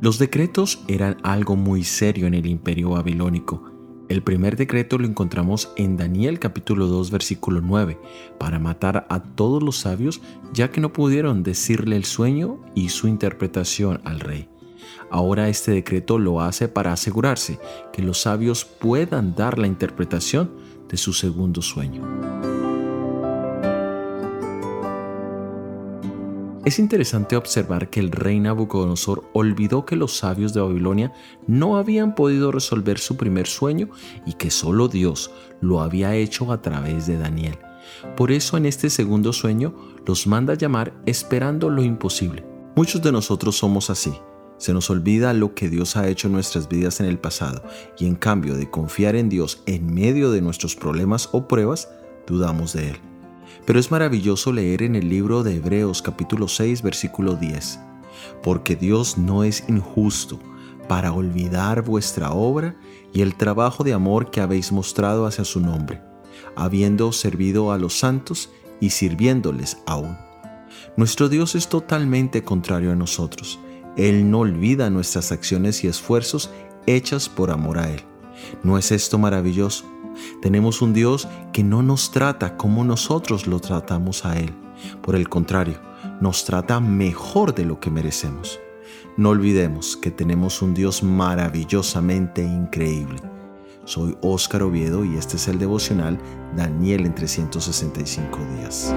Los decretos eran algo muy serio en el imperio babilónico. El primer decreto lo encontramos en Daniel capítulo 2 versículo 9, para matar a todos los sabios ya que no pudieron decirle el sueño y su interpretación al rey. Ahora este decreto lo hace para asegurarse que los sabios puedan dar la interpretación de su segundo sueño. Es interesante observar que el rey Nabucodonosor olvidó que los sabios de Babilonia no habían podido resolver su primer sueño y que solo Dios lo había hecho a través de Daniel. Por eso en este segundo sueño los manda llamar esperando lo imposible. Muchos de nosotros somos así. Se nos olvida lo que Dios ha hecho en nuestras vidas en el pasado y en cambio de confiar en Dios en medio de nuestros problemas o pruebas, dudamos de Él. Pero es maravilloso leer en el libro de Hebreos capítulo 6 versículo 10, porque Dios no es injusto para olvidar vuestra obra y el trabajo de amor que habéis mostrado hacia su nombre, habiendo servido a los santos y sirviéndoles aún. Nuestro Dios es totalmente contrario a nosotros. Él no olvida nuestras acciones y esfuerzos hechas por amor a Él. ¿No es esto maravilloso? Tenemos un Dios que no nos trata como nosotros lo tratamos a Él. Por el contrario, nos trata mejor de lo que merecemos. No olvidemos que tenemos un Dios maravillosamente increíble. Soy Óscar Oviedo y este es el devocional Daniel en 365 días.